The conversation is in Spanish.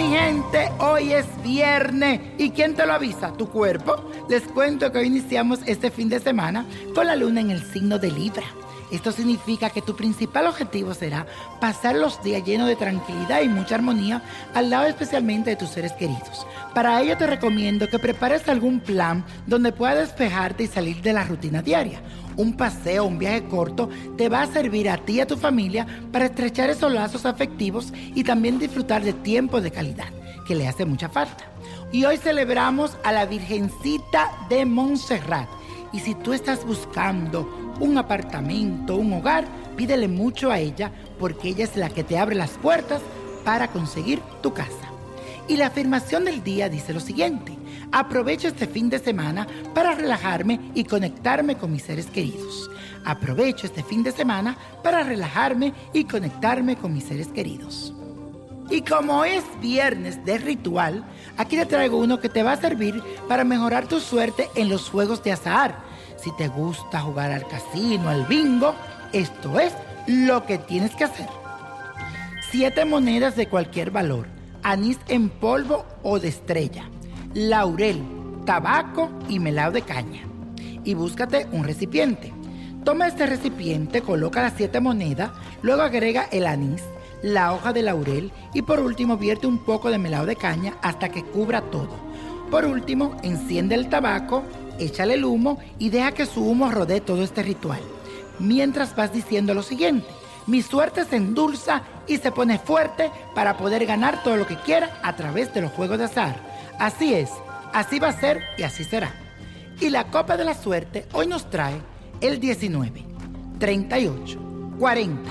Mi gente, hoy es viernes. ¿Y quién te lo avisa? ¿Tu cuerpo? Les cuento que hoy iniciamos este fin de semana con la luna en el signo de Libra. Esto significa que tu principal objetivo será pasar los días llenos de tranquilidad y mucha armonía al lado especialmente de tus seres queridos. Para ello te recomiendo que prepares algún plan donde puedas despejarte y salir de la rutina diaria. Un paseo, un viaje corto te va a servir a ti y a tu familia para estrechar esos lazos afectivos y también disfrutar de tiempo de calidad, que le hace mucha falta. Y hoy celebramos a la Virgencita de Montserrat. Y si tú estás buscando un apartamento, un hogar, pídele mucho a ella porque ella es la que te abre las puertas para conseguir tu casa. Y la afirmación del día dice lo siguiente, aprovecho este fin de semana para relajarme y conectarme con mis seres queridos. Aprovecho este fin de semana para relajarme y conectarme con mis seres queridos. Y como es viernes de ritual, aquí te traigo uno que te va a servir para mejorar tu suerte en los juegos de azar si te gusta jugar al casino, al bingo, esto es lo que tienes que hacer. Siete monedas de cualquier valor, anís en polvo o de estrella, laurel, tabaco y melado de caña. Y búscate un recipiente. Toma este recipiente, coloca las siete monedas, luego agrega el anís, la hoja de laurel y por último vierte un poco de melado de caña hasta que cubra todo. Por último, enciende el tabaco, échale el humo y deja que su humo rodee todo este ritual. Mientras vas diciendo lo siguiente, mi suerte se endulza y se pone fuerte para poder ganar todo lo que quiera a través de los juegos de azar. Así es, así va a ser y así será. Y la copa de la suerte hoy nos trae el 19, 38, 40,